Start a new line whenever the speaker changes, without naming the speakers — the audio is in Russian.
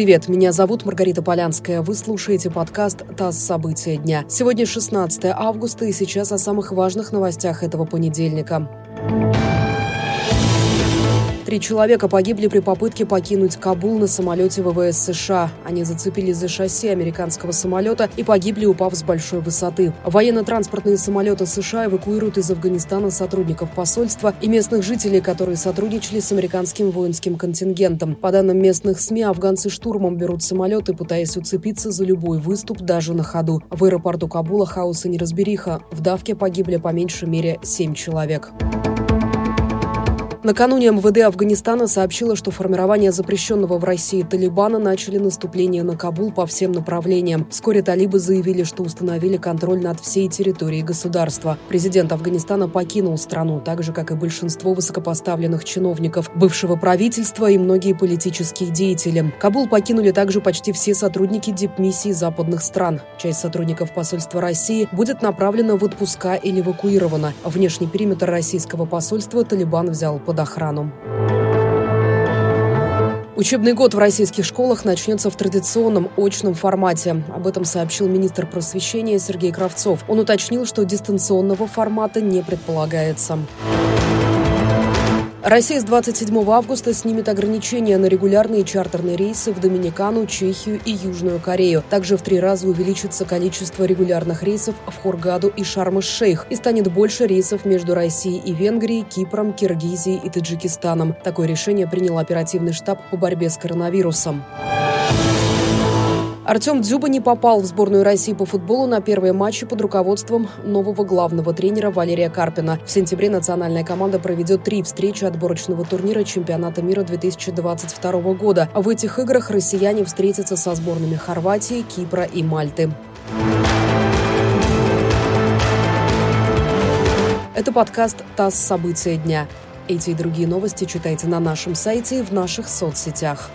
Привет, меня зовут Маргарита Полянская. Вы слушаете подкаст «ТАСС. События дня». Сегодня 16 августа и сейчас о самых важных новостях этого понедельника. Три человека погибли при попытке покинуть Кабул на самолете ВВС США. Они зацепились за шасси американского самолета и погибли, упав с большой высоты. Военно-транспортные самолеты США эвакуируют из Афганистана сотрудников посольства и местных жителей, которые сотрудничали с американским воинским контингентом. По данным местных СМИ, афганцы штурмом берут самолеты, пытаясь уцепиться за любой выступ даже на ходу. В аэропорту Кабула хаос и неразбериха. В давке погибли по меньшей мере семь человек. Накануне МВД Афганистана сообщило, что формирование запрещенного в России Талибана начали наступление на Кабул по всем направлениям. Вскоре талибы заявили, что установили контроль над всей территорией государства. Президент Афганистана покинул страну, так же, как и большинство высокопоставленных чиновников бывшего правительства и многие политические деятели. Кабул покинули также почти все сотрудники дипмиссии западных стран. Часть сотрудников посольства России будет направлена в отпуска или эвакуирована. Внешний периметр российского посольства Талибан взял под охрану. Учебный год в российских школах начнется в традиционном очном формате. Об этом сообщил министр просвещения Сергей Кравцов. Он уточнил, что дистанционного формата не предполагается. Россия с 27 августа снимет ограничения на регулярные чартерные рейсы в Доминикану, Чехию и Южную Корею. Также в три раза увеличится количество регулярных рейсов в Хургаду и Шарм-эш-Шейх и станет больше рейсов между Россией и Венгрией, Кипром, Киргизией и Таджикистаном. Такое решение принял оперативный штаб по борьбе с коронавирусом. Артем Дзюба не попал в сборную России по футболу на первые матчи под руководством нового главного тренера Валерия Карпина. В сентябре национальная команда проведет три встречи отборочного турнира чемпионата мира 2022 года. В этих играх россияне встретятся со сборными Хорватии, Кипра и Мальты. Это подкаст «ТАСС. События дня». Эти и другие новости читайте на нашем сайте и в наших соцсетях.